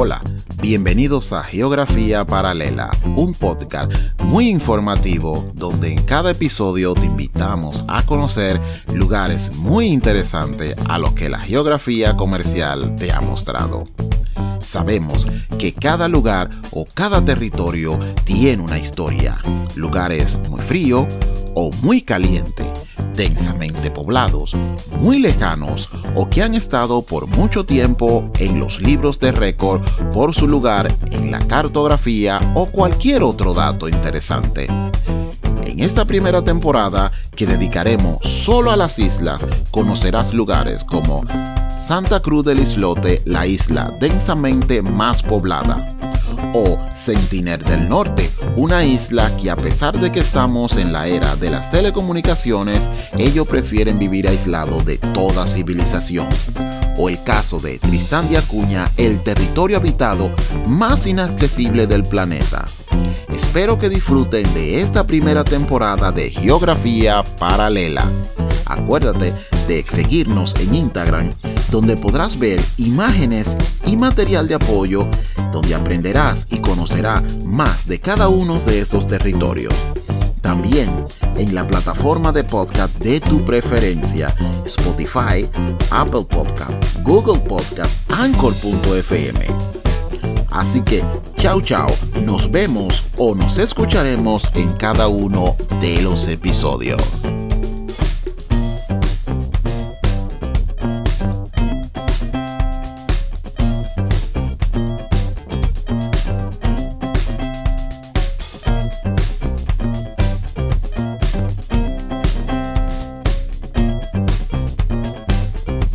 Hola, bienvenidos a Geografía Paralela, un podcast muy informativo donde en cada episodio te invitamos a conocer lugares muy interesantes a lo que la geografía comercial te ha mostrado. Sabemos que cada lugar o cada territorio tiene una historia. Lugares muy frío o muy caliente densamente poblados, muy lejanos o que han estado por mucho tiempo en los libros de récord por su lugar en la cartografía o cualquier otro dato interesante. En esta primera temporada, que dedicaremos solo a las islas, conocerás lugares como Santa Cruz del Islote, la isla densamente más poblada, o Sentinel del Norte, una isla que a pesar de que estamos en la era de las telecomunicaciones, ellos prefieren vivir aislado de toda civilización. O el caso de Tristán de Acuña, el territorio habitado más inaccesible del planeta. Espero que disfruten de esta primera temporada de Geografía Paralela. Acuérdate de seguirnos en Instagram, donde podrás ver imágenes y material de apoyo, donde aprenderás y conocerás más de cada uno de estos territorios. También en la plataforma de podcast de tu preferencia, Spotify, Apple Podcast, Google Podcast, Anchor.fm. Así que, chao chao, nos vemos o nos escucharemos en cada uno de los episodios.